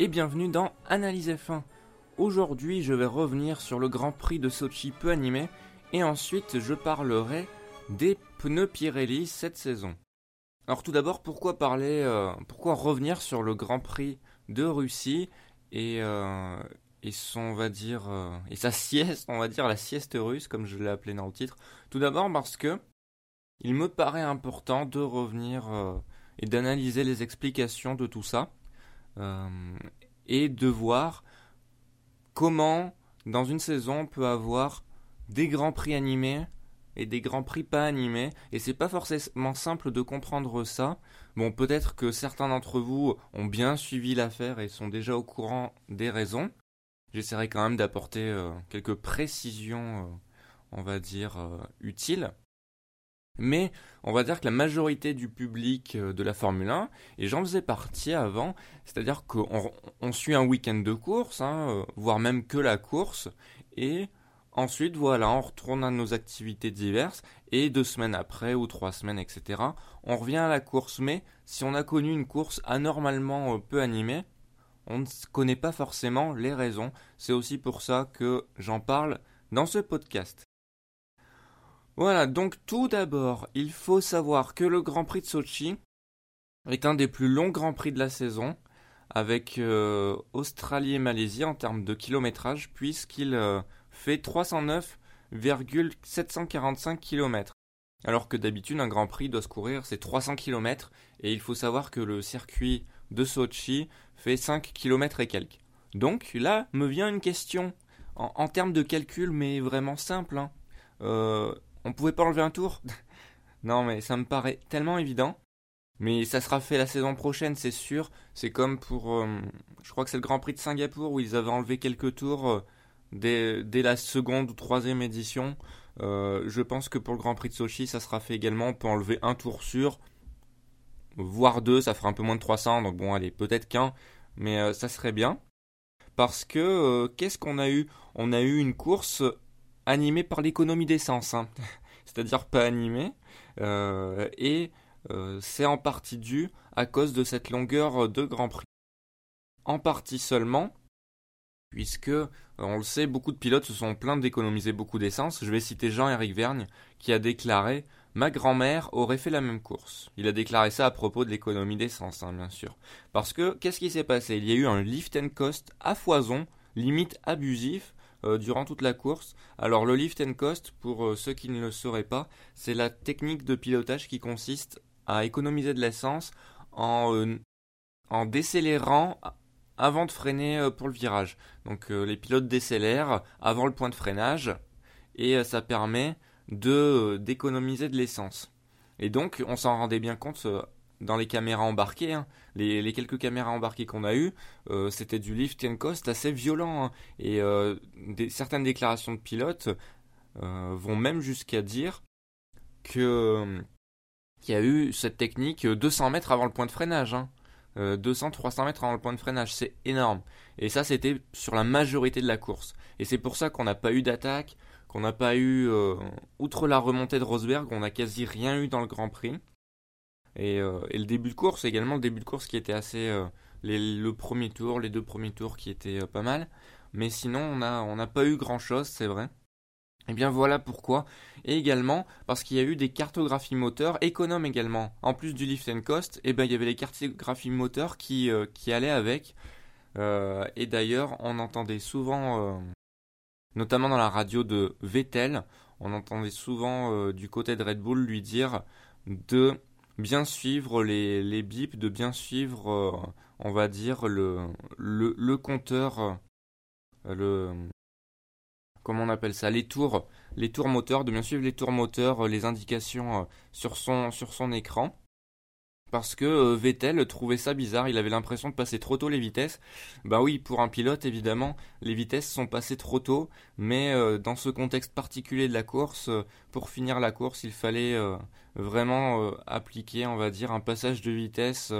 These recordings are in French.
et bienvenue dans Analyse F1. Aujourd'hui, je vais revenir sur le Grand Prix de Sochi peu animé et ensuite je parlerai des pneus Pirelli cette saison. Alors tout d'abord, pourquoi parler, euh, pourquoi revenir sur le Grand Prix de Russie et, euh, et son, on va dire, euh, et sa sieste, on va dire la sieste russe comme je l'ai appelé dans le titre. Tout d'abord parce que il me paraît important de revenir et d'analyser les explications de tout ça et de voir comment dans une saison on peut avoir des grands prix animés et des grands prix pas animés et c'est pas forcément simple de comprendre ça. Bon, peut-être que certains d'entre vous ont bien suivi l'affaire et sont déjà au courant des raisons. J'essaierai quand même d'apporter euh, quelques précisions, euh, on va dire, utiles mais on va dire que la majorité du public euh, de la Formule 1, et j'en faisais partie avant, c'est-à-dire qu'on suit un week-end de course, hein, euh, voire même que la course, et ensuite voilà, on retourne à nos activités diverses, et deux semaines après, ou trois semaines, etc., on revient à la course. Mais si on a connu une course anormalement euh, peu animée, on ne connaît pas forcément les raisons. C'est aussi pour ça que j'en parle dans ce podcast. Voilà, donc tout d'abord, il faut savoir que le Grand Prix de Sochi est un des plus longs Grands Prix de la saison, avec euh, Australie et Malaisie en termes de kilométrage, puisqu'il euh, fait 309,745 km. Alors que d'habitude, un Grand Prix doit se courir, c'est 300 km, et il faut savoir que le circuit de Sochi fait 5 km et quelques. Donc là me vient une question, en, termes de calcul, mais vraiment simple. Hein. Euh, on pouvait pas enlever un tour? Non, mais ça me paraît tellement évident. Mais ça sera fait la saison prochaine, c'est sûr. C'est comme pour. Euh, je crois que c'est le Grand Prix de Singapour où ils avaient enlevé quelques tours euh, dès, la seconde ou troisième édition. Euh, je pense que pour le Grand Prix de Sochi, ça sera fait également. On peut enlever un tour sur, voire deux, ça fera un peu moins de 300. Donc bon, allez, peut-être qu'un, mais ça serait bien. Parce que qu'est-ce qu'on a eu? On a eu une course animé par l'économie d'essence, hein. c'est-à-dire pas animé, euh, et euh, c'est en partie dû à cause de cette longueur de Grand Prix. En partie seulement, puisque, on le sait, beaucoup de pilotes se sont plaints d'économiser beaucoup d'essence. Je vais citer Jean-Éric Vergne, qui a déclaré Ma grand-mère aurait fait la même course. Il a déclaré ça à propos de l'économie d'essence, hein, bien sûr. Parce que, qu'est-ce qui s'est passé? Il y a eu un lift and cost à foison, limite abusif, durant toute la course. Alors le lift and coast, pour euh, ceux qui ne le sauraient pas, c'est la technique de pilotage qui consiste à économiser de l'essence en, euh, en décélérant avant de freiner pour le virage. Donc les pilotes décélèrent avant le point de freinage et ça permet de d'économiser de l'essence. Et donc on s'en rendait bien compte dans les caméras embarquées, hein. les, quelques caméras embarquées qu'on a eues, euh, c'était du lift and cost assez violent. Hein. et euh, certaines déclarations de pilotes euh, vont même jusqu'à dire que qu'il y a eu cette technique 200 mètres avant le point de freinage. 200-300 hein. mètres avant le point de freinage, c'est énorme. Et ça, c'était sur la majorité de la course. Et c'est pour ça qu'on n'a pas eu d'attaque, qu'on n'a pas eu, outre la remontée de Rosberg, on n'a quasi rien eu dans le Grand Prix. Euh, et, le début de course également, le début de course qui était assez. Euh, le premier tour, les deux premiers tours qui étaient euh, pas mal. Mais sinon, on n'a pas eu grand chose, c'est vrai. Et eh bien voilà pourquoi. Et également parce qu'il y a eu des cartographies moteurs économes également. En plus du lift and cost, et eh ben, il y avait les cartographies moteurs qui allaient avec. et d'ailleurs, on entendait souvent, notamment dans la radio de Vettel, on entendait souvent du côté de Red Bull lui dire de bien suivre les, bips, de bien suivre, euh, on va dire, le, le, compteur, euh, le, comment on appelle ça, les tours, les tours moteurs, de bien suivre les tours moteurs, euh, les indications sur son, sur son écran parce que Vettel trouvait ça bizarre, il avait l'impression de passer trop tôt les vitesses. Bah oui, pour un pilote évidemment, les vitesses sont passées trop tôt, mais dans ce contexte particulier de la course, pour finir la course, il fallait vraiment appliquer, on va dire, un passage de vitesse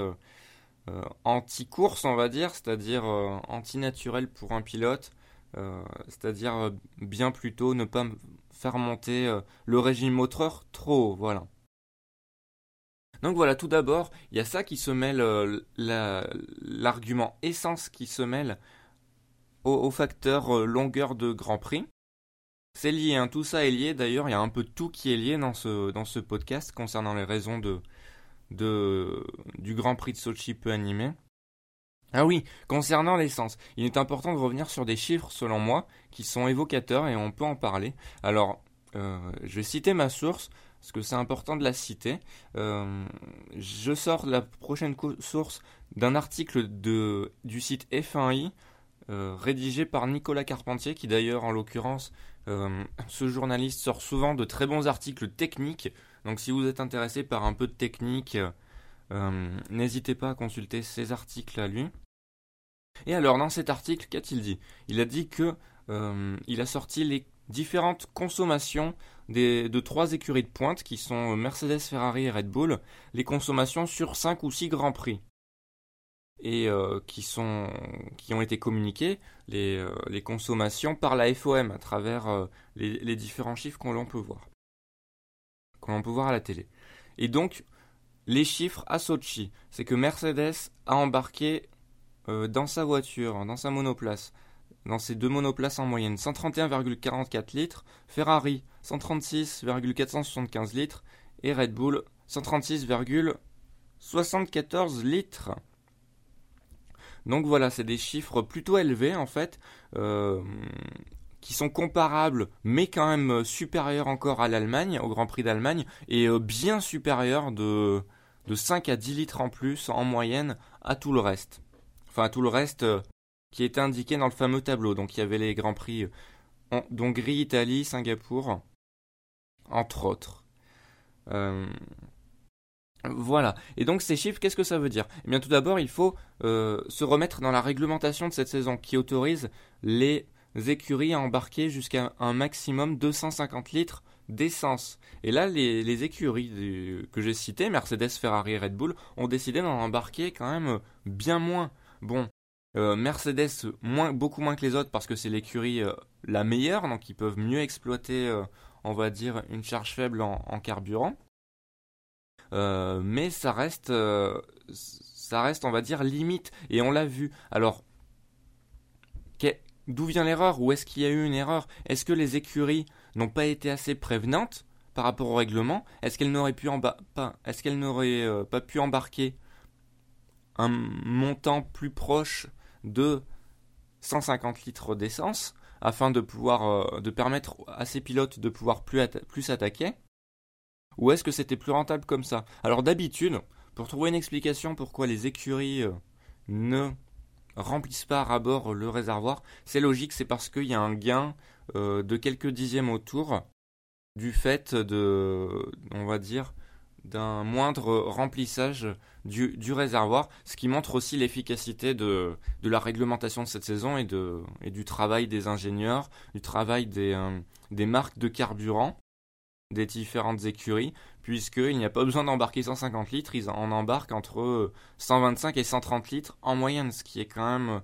anti-course, on va dire, c'est-à-dire anti-naturel pour un pilote, c'est-à-dire bien plutôt ne pas faire monter le régime moteur trop haut, voilà. Donc voilà, tout d'abord, il y a ça qui se mêle, euh, l'argument essence qui se mêle au, facteur euh, longueur de Grand Prix. C'est lié, hein, tout ça est lié. D'ailleurs, il y a un peu tout qui est lié dans ce, dans ce podcast concernant les raisons de, de, du Grand Prix de Sochi peu animé. Ah oui, concernant l'essence, il est important de revenir sur des chiffres, selon moi, qui sont évocateurs et on peut en parler. Alors, euh, je vais citer ma source, parce que c'est important de la citer. Euh, je sors la prochaine source d'un article de, du site F1i, euh, rédigé par Nicolas Carpentier, qui d'ailleurs, en l'occurrence, ce journaliste sort souvent de très bons articles techniques. Donc si vous êtes intéressé par un peu de technique, euh, n'hésitez pas à consulter ces articles à lui. Et alors, dans cet article, qu'a-t-il dit? Il a dit que euh, il a sorti les différentes consommations de trois écuries de pointe qui sont Mercedes, Ferrari et Red Bull, les consommations sur 5 ou 6 grands prix et euh, qui, sont, qui ont été communiquées, les, les, consommations par la FOM à travers les, les, différents chiffres qu'on peut voir, qu'on peut voir à la télé. Et donc, les chiffres à Sochi, c'est que Mercedes a embarqué euh, dans sa voiture, dans sa monoplace, dans ses deux monoplaces en moyenne, 131,44 litres, Ferrari 136,475 litres et Red Bull 136,74 litres. Donc voilà, c'est des chiffres plutôt élevés en fait, euh, qui sont comparables, mais quand même supérieurs encore à l'Allemagne, au Grand Prix d'Allemagne, et euh, bien supérieurs de, de 5 à 10 litres en plus en moyenne à tout le reste. Enfin, à tout le reste euh, qui était indiqué dans le fameux tableau. Donc, il y avait les Grands Prix d'Hongrie, Italie, Singapour, entre autres. Voilà. Et donc ces chiffres, qu'est-ce que ça veut dire? Eh bien tout d'abord, il faut se remettre dans la réglementation de cette saison qui autorise les écuries à embarquer jusqu'à un maximum 250 litres d'essence. Et là, les, écuries que j'ai citées, Mercedes, Ferrari et Red Bull, ont décidé d'en embarquer quand même bien moins. Bon, euh, Mercedes beaucoup moins que les autres parce que c'est l'écurie euh, la meilleure, donc ils peuvent mieux exploiter, euh, on va dire, une charge faible en, carburant. Mais ça reste, ça reste, on va dire, limite. Et on l'a vu. Alors, d'où vient l'erreur Où est-ce qu'il y a eu une erreur? Est-ce que les écuries n'ont pas été assez prévenantes par rapport au règlement, est-ce qu'elles n'auraient pu pas, est-ce qu'elles n'auraient euh, pas pu embarquer un montant plus proche de 150 litres d'essence afin de pouvoir euh, de permettre à ces pilotes de pouvoir plus, plus attaquer ou est-ce que c'était plus rentable comme ça? Alors d'habitude, pour trouver une explication pourquoi les écuries euh, ne remplissent pas à bord le réservoir, c'est logique, c'est parce qu'il y a un gain euh, de quelques dixièmes autour du fait de, on va dire, d'un moindre remplissage du, réservoir, ce qui montre aussi l'efficacité de, la réglementation de cette saison et, du travail des ingénieurs, du travail des, euh, des marques de carburant des différentes écuries, puisqu'il n'y a pas besoin d'embarquer 150 litres, ils en embarquent entre 125 et 130 litres en moyenne, ce qui est quand même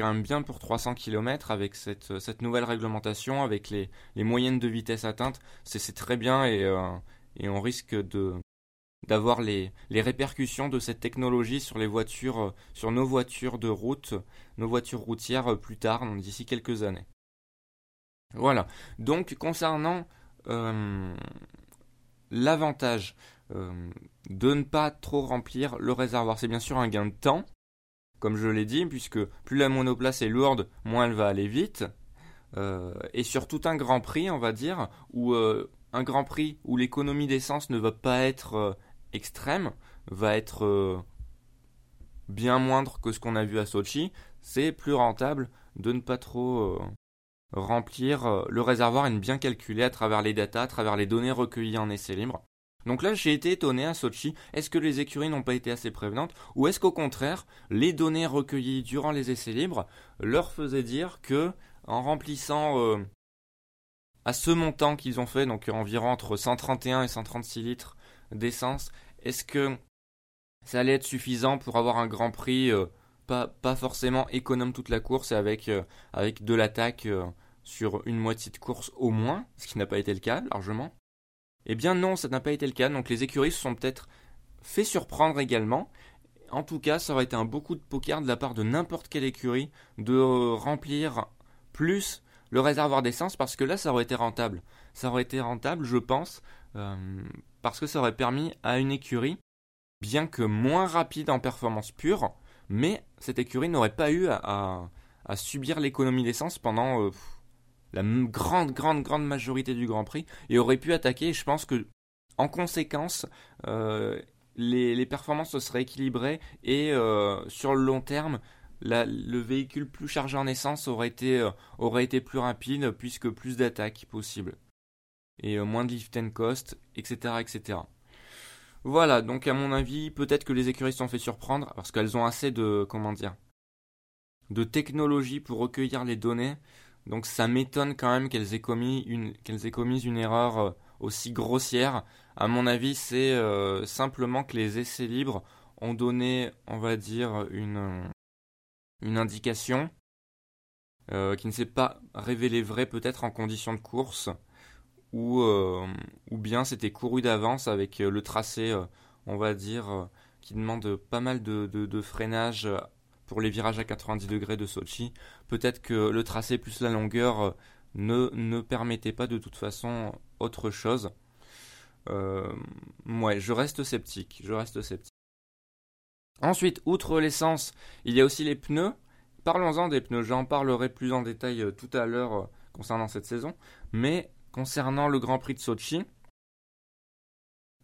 même bien pour 300 km avec cette, cette nouvelle réglementation, avec les, moyennes de vitesse atteintes, c'est très bien et, euh, on risque d'avoir les, répercussions de cette technologie sur euh, nos voitures de route, nos voitures routières euh, plus tard, d'ici quelques années. Voilà. Donc concernant l'avantage de ne pas trop remplir le réservoir, c'est bien sûr un gain de temps, comme je l'ai dit, puisque plus la monoplace est lourde, moins elle va aller vite. Euh, et sur tout un grand prix, on va dire, où euh, un grand prix où l'économie d'essence ne va pas être euh, extrême, va être bien moindre que ce qu'on a vu à Sochi, c'est plus rentable de ne pas trop remplir le réservoir et de bien calculer à travers les datas, à travers les données recueillies en essai libre. Donc là, j'ai été étonné à Sochi. Est-ce que les écuries n'ont pas été assez prévenantes Ou est-ce qu'au contraire, les données recueillies durant les essais libres leur faisaient dire que, en remplissant euh, à ce montant qu'ils ont fait, donc environ entre 131 et 136 litres d'essence, est-ce que ça allait être suffisant pour avoir un grand prix euh, pas, forcément économe toute la course euh, avec de l'attaque sur une moitié de course au moins, ce qui n'a pas été le cas largement eh bien non, ça n'a pas été le cas. Donc les écuries se sont peut-être fait surprendre également. En tout cas, ça aurait été un beaucoup de poker de la part de n'importe quelle écurie de remplir plus le réservoir d'essence parce que là, ça aurait été rentable. Ça aurait été rentable, je pense, euh, parce que ça aurait permis à une écurie, bien que moins rapide en performance pure, mais cette écurie n'aurait pas eu à, subir l'économie d'essence pendant euh, la grande, grande, grande majorité du Grand Prix et aurait pu attaquer. je pense que, en conséquence, euh, les, performances se seraient équilibrées et euh, sur le long terme, le véhicule plus chargé en essence aurait été, plus rapide puisque plus d'attaques possibles et moins de lift and cost, etc., etc. Voilà, donc à mon avis, peut-être que les écuries sont fait surprendre parce qu'elles ont assez de, comment dire, de technologie pour recueillir les données. Donc ça m'étonne quand même qu'elles aient commis une, qu'elles aient commis une erreur aussi grossière. À mon avis, c'est euh, simplement que les essais libres ont donné, on va dire, une, une indication euh, qui ne s'est pas révélée vraie peut-être en conditions de course, ou, euh, ou bien c'était couru d'avance avec le tracé, on va dire, qui demande pas mal de, freinage pour les virages à 90 degrés de Sochi. Peut-être que le tracé plus la longueur ne, ne permettait pas de toute façon autre chose. Euh, ouais, je reste sceptique. Je reste sceptique. Ensuite, outre l'essence, il y a aussi les pneus. Parlons-en des pneus. J'en parlerai plus en détail euh, tout à l'heure euh, concernant cette saison. Mais concernant le Grand Prix de Sochi,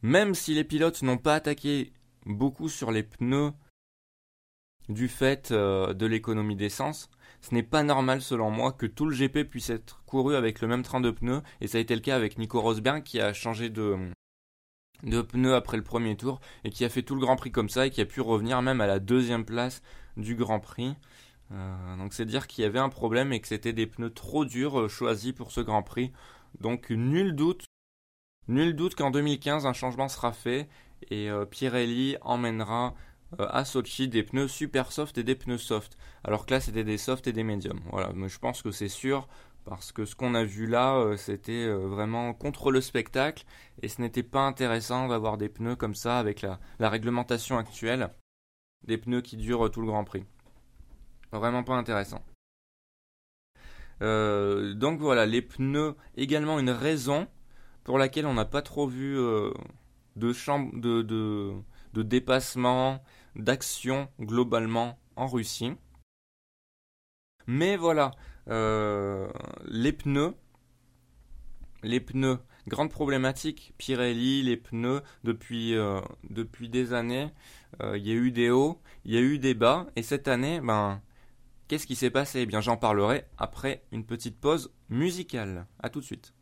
même si les pilotes n'ont pas attaqué beaucoup sur les pneus du fait de l'économie d'essence, ce n'est pas normal selon moi que tout le GP puisse être couru avec le même train de pneus, et ça a été le cas avec Nico Rosberg qui a changé de, de pneus après le premier tour, et qui a fait tout le Grand Prix comme ça, et qui a pu revenir même à la deuxième place du Grand Prix. Euh, donc c'est dire qu'il y avait un problème et que c'était des pneus trop durs euh, choisis pour ce Grand Prix. Donc nul doute, nul doute qu'en 2015 un changement sera fait et euh, Pirelli emmènera euh, à Sochi des pneus super soft et des pneus soft. Alors que là, c'était des soft et des médiums. Voilà, mais je pense que c'est sûr parce que ce qu'on a vu là, euh, c'était vraiment contre le spectacle et ce n'était pas intéressant d'avoir des pneus comme ça avec la, réglementation actuelle, des pneus qui durent tout le Grand Prix. Vraiment pas intéressant. Donc voilà, les pneus, également une raison pour laquelle on n'a pas trop vu de, chambre, de, dépassement, d'action globalement en Russie. Mais voilà, euh, les pneus, les pneus, grande problématique, Pirelli, les pneus, depuis, euh, depuis des années, euh, il y a eu des hauts, il y a eu des bas, et cette année, ben, qu'est-ce qui s'est passé? Eh bien, j'en parlerai après une petite pause musicale. A tout de suite.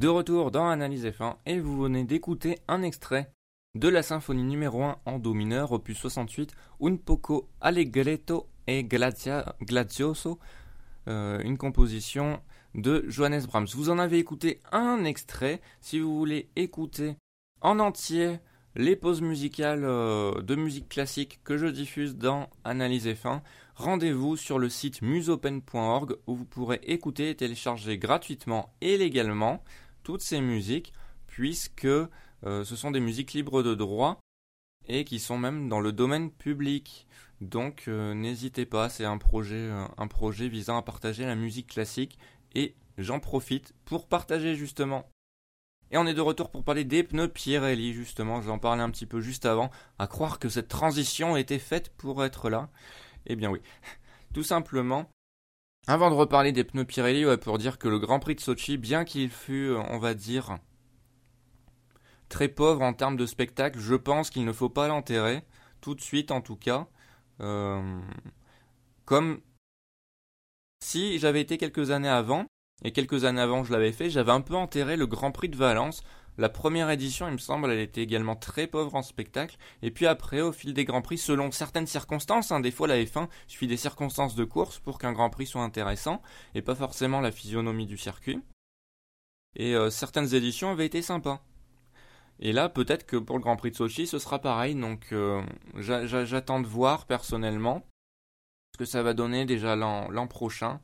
De retour dans Analyse F1 et vous venez d'écouter un extrait de la symphonie numéro 1 en Do mineur, opus 68, Un poco allegretto e glazioso, euh, une composition de Johannes Brahms. Vous en avez écouté un extrait. Si vous voulez écouter en entier les pauses musicales euh, de musique classique que je diffuse dans Analyse F1, rendez-vous sur le site musopen.org où vous pourrez écouter et télécharger gratuitement et légalement toutes ces musiques puisque euh, ce sont des musiques libres de droit et qui sont même dans le domaine public. Donc euh, n'hésitez pas, c'est un projet, un projet visant à partager la musique classique et j'en profite pour partager justement et on est de retour pour parler des pneus Pirelli, justement. J'en parlais un petit peu juste avant. À croire que cette transition était faite pour être là. Eh bien oui. Tout simplement. Avant de reparler des pneus Pirelli, pour dire que le Grand Prix de Sochi, bien qu'il fût, on va dire, très pauvre en termes de spectacle, je pense qu'il ne faut pas l'enterrer, tout de suite en tout cas. Euh, comme si j'avais été quelques années avant, et quelques années avant je l'avais fait, j'avais un peu enterré le Grand Prix de Valence. La première édition, il me semble, elle était également très pauvre en spectacle. Et puis après, au fil des Grands Prix, selon certaines circonstances, hein, des fois la F1 suit des circonstances de course pour qu'un Grand Prix soit intéressant, et pas forcément la physionomie du circuit. Et euh, certaines éditions avaient été sympas. Et là, peut-être que pour le Grand Prix de Sochi, ce sera pareil. Donc, euh, j'attends de voir personnellement ce que ça va donner déjà l'an prochain.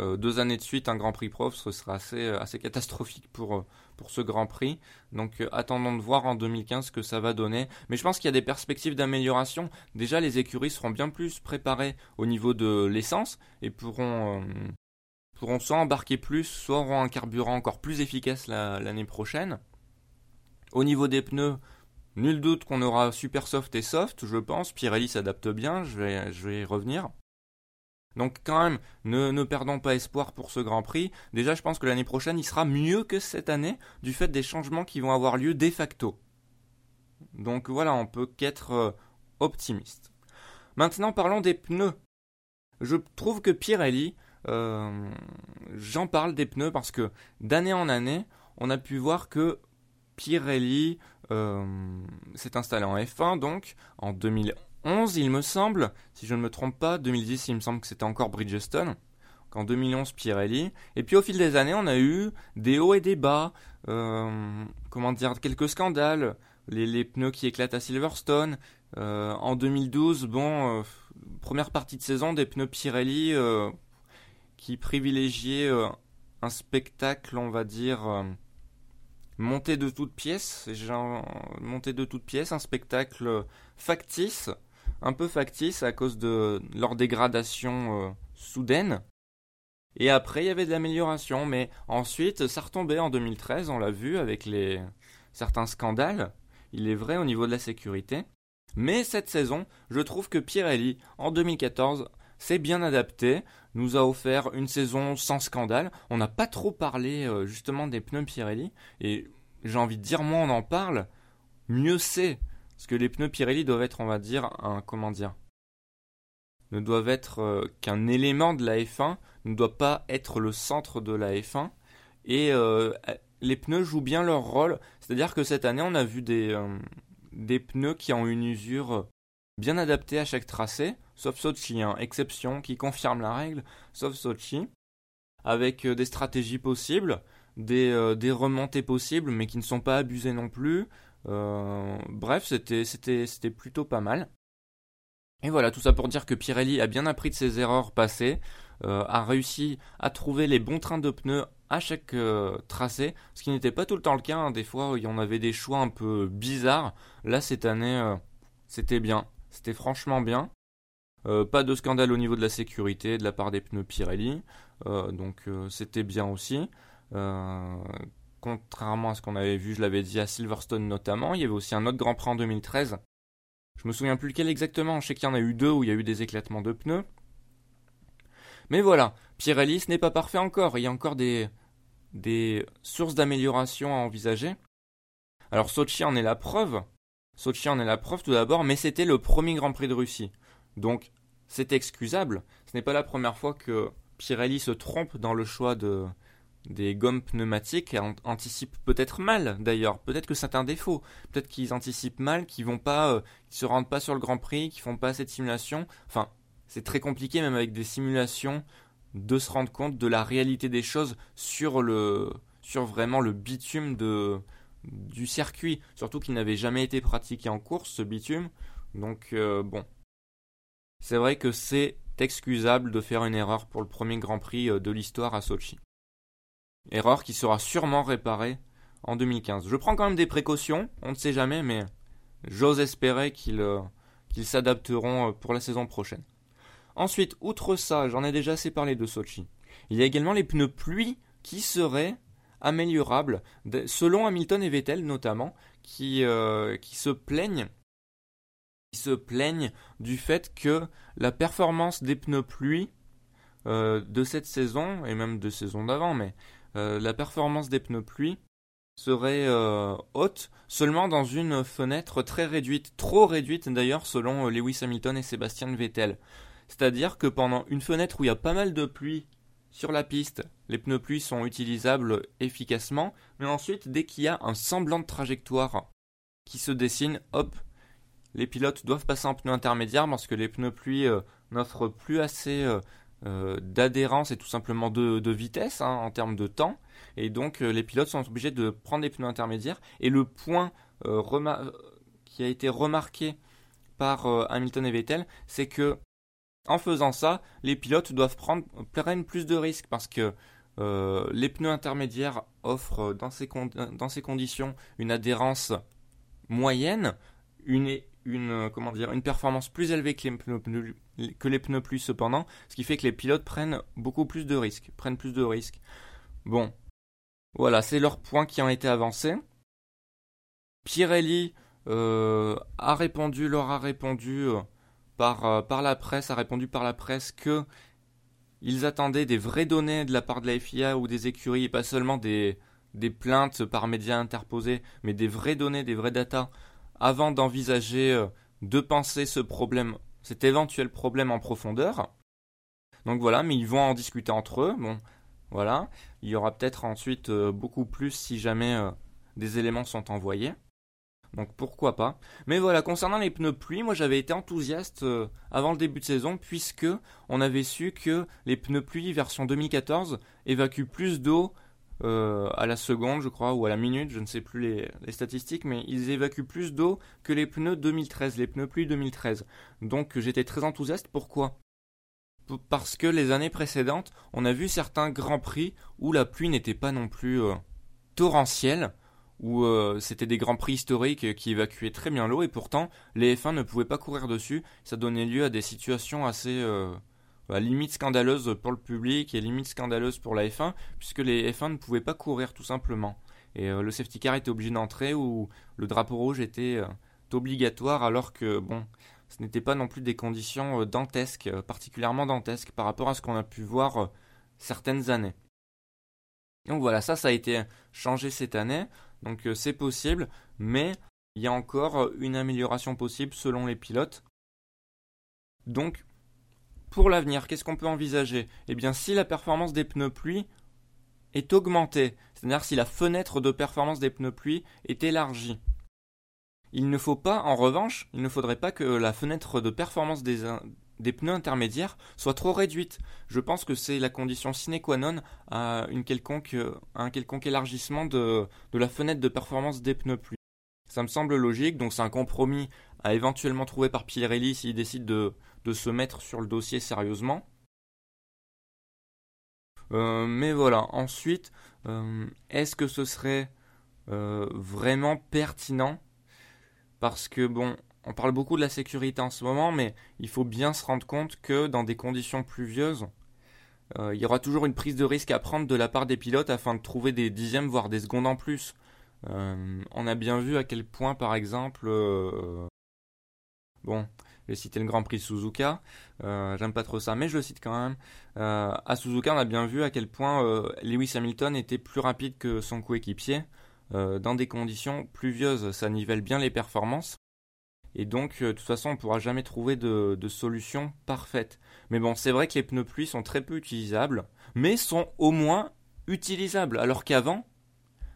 Euh, deux années de suite, un Grand Prix Prof, ce sera assez, catastrophique pour, pour ce Grand Prix. Donc attendons de voir en 2015 ce que ça va donner. Mais je pense qu'il y a des perspectives d'amélioration. Déjà, les écuries seront bien plus préparées au niveau de l'essence et pourront, pourront soit embarquer plus, soit auront un carburant encore plus efficace l'année prochaine. Au niveau des pneus, nul doute qu'on aura super soft et soft, je pense. Pirelli s'adapte bien, je vais, je vais y revenir. Donc quand même, ne, perdons pas espoir pour ce Grand Prix. Déjà, je pense que l'année prochaine, il sera mieux que cette année, du fait des changements qui vont avoir lieu de facto. Donc voilà, on peut qu'être euh, optimiste. Maintenant, parlons des pneus. Je trouve que Pirelli, euh, j'en parle des pneus parce que d'année en année, on a pu voir que Pirelli euh, s'est installé en F1, donc en 2011 11, il me semble, si je ne me trompe pas, 2010, il me semble que c'était encore Bridgestone. En 2011, Pirelli. Et puis au fil des années, on a eu des hauts et des bas. Euh, comment dire, quelques scandales. Les, pneus qui éclatent à Silverstone. Euh, en 2012, bon, euh, première partie de saison, des pneus Pirelli qui privilégiaient un spectacle, on va dire, monté de toutes pièces. Monté de toutes pièces, un spectacle factice un peu factice à cause de leur dégradation euh, soudaine. Et après, il y avait de l'amélioration, mais ensuite, ça retombait en 2013, on l'a vu avec les certains scandales. Il est vrai au niveau de la sécurité. Mais cette saison, je trouve que Pirelli, en 2014, s'est bien adapté, nous a offert une saison sans scandale. On n'a pas trop parlé euh, justement des pneus Pirelli, et j'ai envie de dire, moins on en parle, mieux c'est. Parce que les pneus Pirelli doivent être, on va dire, un comment dire, ne doivent être euh, qu'un élément de la F1, ne doit pas être le centre de la F1. Et euh, les pneus jouent bien leur rôle. C'est-à-dire que cette année, on a vu des, euh, pneus qui ont une usure bien adaptée à chaque tracé, sauf Sochi, hein, exception qui confirme la règle, sauf Sochi, avec des stratégies possibles, des, remontées possibles, mais qui ne sont pas abusées non plus, bref, c'était, c'était, c'était plutôt pas mal. Et voilà, tout ça pour dire que Pirelli a bien appris de ses erreurs passées, euh, a réussi à trouver les bons trains de pneus à chaque euh, tracé, ce qui n'était pas tout le temps le cas. Hein. Des fois, il y en avait des choix un peu bizarres. Là, cette année, c'était bien. C'était franchement bien. pas de scandale au niveau de la sécurité de la part des pneus Pirelli. donc, c'était bien aussi contrairement à ce qu'on avait vu, je l'avais dit à Silverstone notamment. Il y avait aussi un autre Grand Prix en 2013. Je me souviens plus lequel exactement, je sais qu'il y en a eu deux où il y a eu des éclatements de pneus. Mais voilà, Pirelli, ce n'est pas parfait encore, il y a encore des, des sources d'amélioration à envisager. Alors Sochi en est la preuve. Sochi en est la preuve tout d'abord, mais c'était le premier Grand Prix de Russie. Donc c'est excusable. Ce n'est pas la première fois que Pirelli se trompe dans le choix de, des gommes pneumatiques anticipent peut-être mal d'ailleurs. Peut-être que c'est un défaut. Peut-être qu'ils anticipent mal, qu'ils vont pas, euh, se rendent pas sur le Grand Prix, qu'ils font pas cette simulation. Enfin, c'est très compliqué même avec des simulations de se rendre compte de la réalité des choses sur le, sur vraiment le bitume du circuit. Surtout qu'il n'avait jamais été pratiqué en course ce bitume. Donc euh, bon, c'est vrai que c'est excusable de faire une erreur pour le premier Grand Prix euh, de l'histoire à Sochi. Erreur qui sera sûrement réparée en 2015. Je prends quand même des précautions, on ne sait jamais, mais j'ose espérer qu'ils euh, s'adapteront euh, pour la saison prochaine. Ensuite, outre ça, j'en ai déjà assez parlé de Sochi. Il y a également les pneus pluie qui seraient améliorables, selon Hamilton et Vettel notamment, qui, qui se plaignent se plaignent du fait que la performance des pneus pluie euh, de cette saison, et même de saison d'avant, mais euh, la performance des pneus pluie serait euh, haute seulement dans une fenêtre très réduite, trop réduite d'ailleurs selon Lewis Hamilton et Sébastien Vettel. C'est-à-dire que pendant une fenêtre où il y a pas mal de pluie sur la piste, les pneus pluie sont utilisables efficacement, mais ensuite dès qu'il y a un semblant de trajectoire qui se dessine, hop, les pilotes doivent passer en pneus intermédiaires parce que les pneus pluie euh, n'offrent plus assez euh, euh, d'adhérence et tout simplement de, vitesse hein, en termes de temps. Et donc les pilotes sont obligés de prendre des pneus intermédiaires. Et le point qui a été remarqué par Hamilton et Vettel, c'est que en faisant ça, les pilotes doivent prendre plus de risques parce que les pneus intermédiaires offrent dans ces, dans ces conditions une adhérence moyenne, une, une, euh, une performance plus élevée que les, pneus, que les plus cependant, ce qui fait que les pilotes prennent beaucoup plus de risques, prennent plus de risques. Bon, voilà, c'est leurs points qui ont été avancés. Pirelli euh, a répondu, leur a répondu euh, par, la presse, a répondu par la presse que ils attendaient des vraies données de la part de la FIA ou des écuries, pas seulement des, des plaintes par médias interposés, mais des vraies données, des vraies datas avant d'envisager euh, de penser ce problème, cet éventuel problème en profondeur. Donc voilà, mais ils vont en discuter entre eux. Bon, voilà. Il y aura peut-être ensuite euh, beaucoup plus si jamais euh, des éléments sont envoyés. Donc pourquoi pas. Mais voilà, concernant les pneus pluie, moi j'avais été enthousiaste avant le début de saison puisque on avait su que les pneus pluie version 2014 évacuent plus d'eau euh, à la seconde, je crois, ou à la minute, je ne sais plus les, statistiques, mais ils évacuent plus d'eau que les pneus 2013, les pneus pluie 2013. Donc j'étais très enthousiaste. Pourquoi? Parce que les années précédentes, on a vu certains grands prix où la pluie n'était pas non plus euh, torrentielle, où euh, c'était des grands prix historiques qui évacuaient très bien l'eau, et pourtant les F1 ne pouvaient pas courir dessus. Ça donnait lieu à des situations assez bah, limite scandaleuse pour le public et limite scandaleuse pour la F1, puisque les F1 ne pouvaient pas courir tout simplement. Et euh, le safety car était obligé d'entrer ou le drapeau rouge était euh, obligatoire alors que, bon, ce n'était pas non plus des conditions euh, dantesques, particulièrement dantesques par rapport à ce qu'on a pu voir certaines années. Donc voilà, ça, ça a été changé cette année, donc c'est possible, mais il y a encore une amélioration possible selon les pilotes. Donc pour l'avenir, qu'est-ce qu'on peut envisager? Eh bien, si la performance des pneus pluie est augmentée, c'est-à-dire si la fenêtre de performance des pneus pluie est élargie, il ne faut pas, en revanche, il ne faudrait pas que la fenêtre de performance des, pneus intermédiaires soit trop réduite. Je pense que c'est la condition sine qua non à, quelconque, un quelconque élargissement de, de la fenêtre de performance des pneus pluie. Ça me semble logique, donc c'est un compromis à éventuellement trouver par Pirelli s'il décide de, de se mettre sur le dossier sérieusement. Euh, mais voilà, ensuite, euh, est-ce que ce serait euh, vraiment pertinent? Parce que bon, on parle beaucoup de la sécurité en ce moment, mais il faut bien se rendre compte que dans des conditions pluvieuses, il y aura toujours une prise de risque à prendre de la part des pilotes afin de trouver des dixièmes, voire des secondes en plus. on a bien vu à quel point, par exemple, bon, je vais citer le Grand Prix Suzuka. Euh, j'aime pas trop ça, mais je le cite quand même. Euh, à Suzuka, on a bien vu à quel point euh, Lewis Hamilton était plus rapide que son coéquipier. dans des conditions pluvieuses, ça nivelle bien les performances. Et donc, de toute façon, on ne pourra jamais trouver de, de, solution parfaite. Mais bon, c'est vrai que les pneus pluie sont très peu utilisables, mais sont au moins utilisables. Alors qu'avant,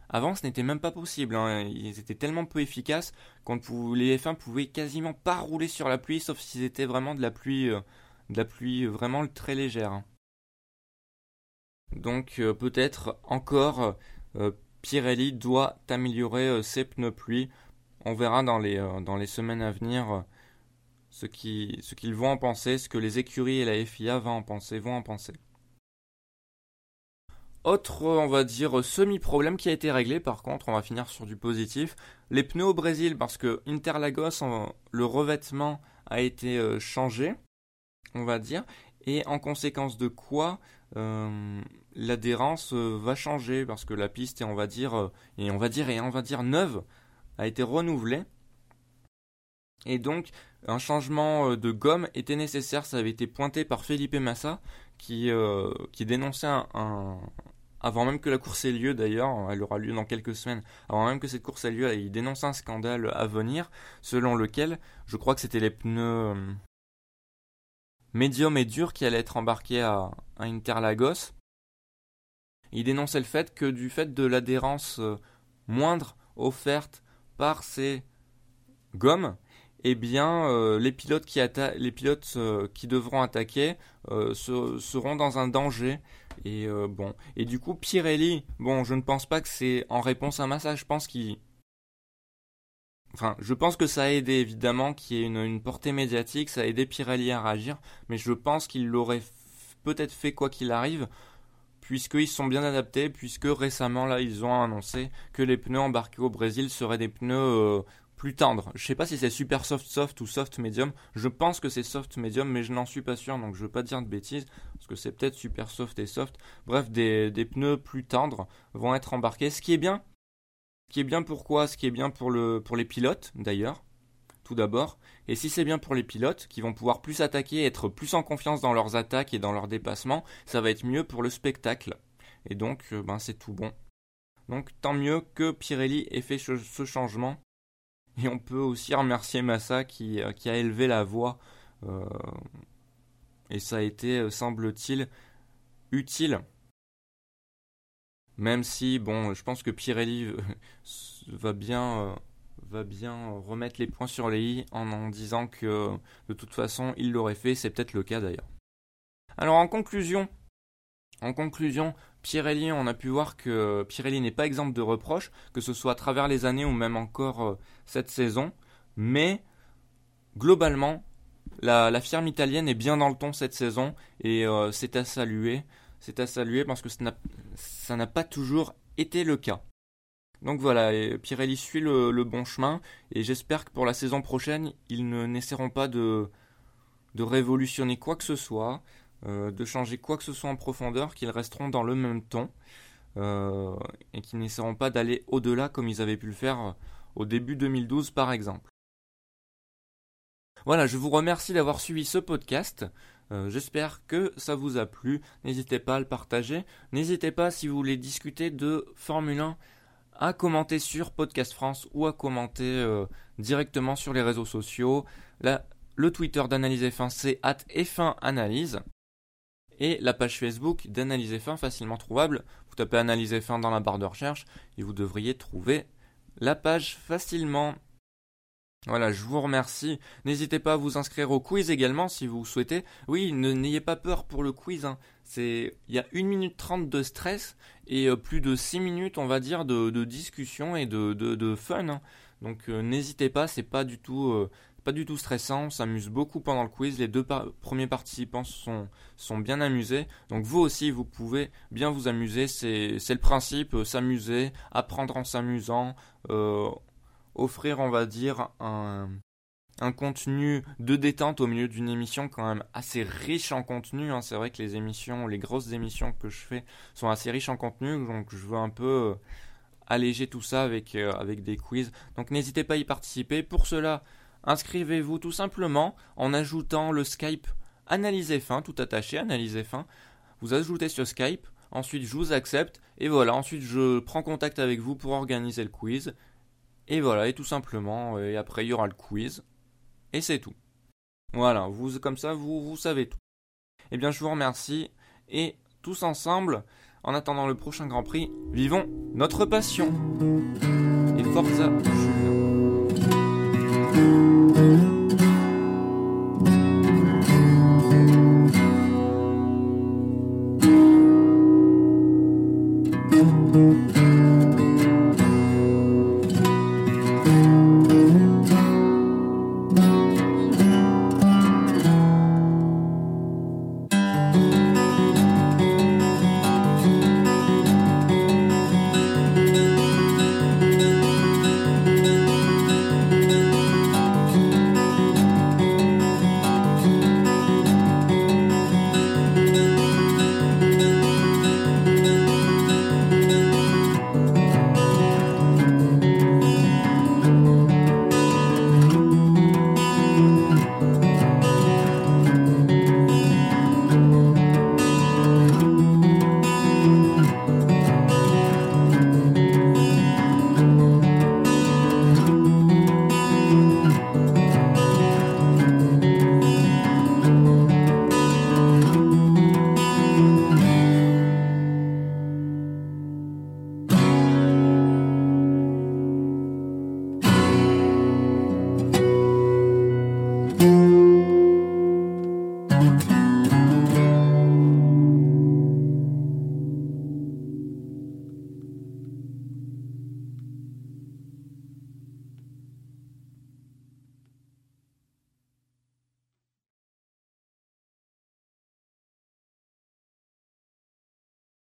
avant, ce n'était même pas possible. Hein. Ils étaient tellement peu efficaces qu'on les F1 pouvaient quasiment pas rouler sur la pluie, sauf s'ils étaient vraiment de la pluie, euh, de la pluie vraiment très légère. Hein. Donc euh, peut-être encore euh, Pirelli doit améliorer ses pneus pluie. On verra dans les, dans les semaines à venir ce qu'ils vont en penser, ce que les écuries et la FIA vont en penser, vont en penser. Autre, on va dire, semi-problème qui a été réglé, par contre, on va finir sur du positif. Les pneus au Brésil, parce que Interlagos, le revêtement a été euh, changé, on va dire, et en conséquence de quoi euh, l'adhérence euh, va changer, parce que la piste, et on va dire, et on va dire, et on va dire neuve, a été renouvelée. Et donc, un changement de gomme était nécessaire, ça avait été pointé par Felipe Massa, qui, qui dénonçait un, avant même que la course ait lieu d'ailleurs, elle aura lieu dans quelques semaines, avant même que cette course ait lieu, il dénonce un scandale à venir, selon lequel, je crois que c'était les pneus euh, médium et durs qui allaient être embarqués à, Interlagos. Il dénonçait le fait que du fait de l'adhérence euh, moindre offerte par ces gommes, eh bien, euh, les pilotes qui, les pilotes, qui devront attaquer seront dans un danger. Et euh, bon, et du coup Pirelli, bon, je ne pense pas que c'est en réponse à Massa, je pense qu'il Enfin, je pense que ça a aidé évidemment qu'il y ait une, portée médiatique, ça a aidé Pirelli à réagir, mais je pense qu'il l'aurait peut-être fait quoi qu'il arrive, puisqu'ils sont bien adaptés, puisque récemment là ils ont annoncé que les pneus embarqués au Brésil seraient des pneus euh, plus tendre. Je sais pas si c'est super soft soft ou soft medium. Je pense que c'est soft medium, mais je n'en suis pas sûr, donc je veux pas dire de bêtises, parce que c'est peut-être super soft et soft. Bref, des, pneus plus tendres vont être embarqués. Ce qui est bien. Ce qui est bien pourquoi? Ce qui est bien pour, pour les pilotes, d'ailleurs. Tout d'abord. Et si c'est bien pour les pilotes, qui vont pouvoir plus attaquer, être plus en confiance dans leurs attaques et dans leurs dépassements, ça va être mieux pour le spectacle. Et donc, euh, ben, c'est tout bon. Donc tant mieux que Pirelli ait fait ce changement et on peut aussi remercier Massa qui, euh, a élevé la voix. Euh, et ça a été, euh, semble-t-il, utile. Même si, bon, je pense que Pirelli va bien, va bien remettre les points sur les i en en disant que de toute façon il l'aurait fait, c'est peut-être le cas d'ailleurs. Alors en conclusion, en conclusion, Pirelli, on a pu voir que Pirelli n'est pas exemple de reproches, que ce soit à travers les années ou même encore euh, cette saison. Mais globalement, la, firme italienne est bien dans le ton cette saison et euh, c'est à saluer. C'est à saluer parce que ça n'a pas toujours été le cas. Donc voilà, Pirelli suit le, bon chemin et j'espère que pour la saison prochaine, ils n'essaieront pas de révolutionner quoi que ce soit. Euh, de changer quoi que ce soit en profondeur, qu'ils resteront dans le même ton euh, et qu'ils n'essaieront pas d'aller au-delà comme ils avaient pu le faire euh, au début 2012 par exemple. Voilà, je vous remercie d'avoir suivi ce podcast. J'espère que ça vous a plu. N'hésitez pas à le partager. N'hésitez pas si vous voulez discuter de Formule 1 à commenter sur Podcast France ou à commenter directement sur les réseaux sociaux. le Twitter d'Analyse F1 c'est at F1 Analyse et la page Facebook d'Analyse F1 facilement trouvable. Vous tapez Analyse F1 dans la barre de recherche et vous devriez trouver la page facilement. Voilà, je vous remercie. N'hésitez pas à vous inscrire au quiz également si vous souhaitez. Oui, n'ayez pas peur pour le quiz. Hein. C'est, il y a 1 minute 30 de stress et euh, plus de 6 minutes, on va dire, de, discussion et de, fun. Hein. Donc euh, n'hésitez pas, c'est pas du tout, euh, pas du tout stressant, on s'amuse beaucoup pendant le quiz, les deux premiers participants sont, bien amusés, donc vous aussi vous pouvez bien vous amuser, c'est le principe, euh, s'amuser, apprendre en s'amusant, euh, offrir on va dire un, contenu de détente au milieu d'une émission quand même assez riche en contenu. Hein. C'est vrai que les émissions, les grosses émissions que je fais sont assez riches en contenu, donc je veux un peu euh, alléger tout ça avec des quiz. Donc n'hésitez pas à y participer. Pour cela, Inscrivez-vous tout simplement en ajoutant le Skype Analyse F1, tout attaché, Analyse F1. Vous ajoutez sur Skype, ensuite je vous accepte, et voilà, ensuite je prends contact avec vous pour organiser le quiz. Et voilà, et tout simplement, et après il y aura le quiz, et c'est tout. Voilà, vous comme ça, vous, vous savez tout. Eh bien, je vous remercie, et tous ensemble, En attendant le prochain Grand Prix, vivons notre passion. Et Forza thank you.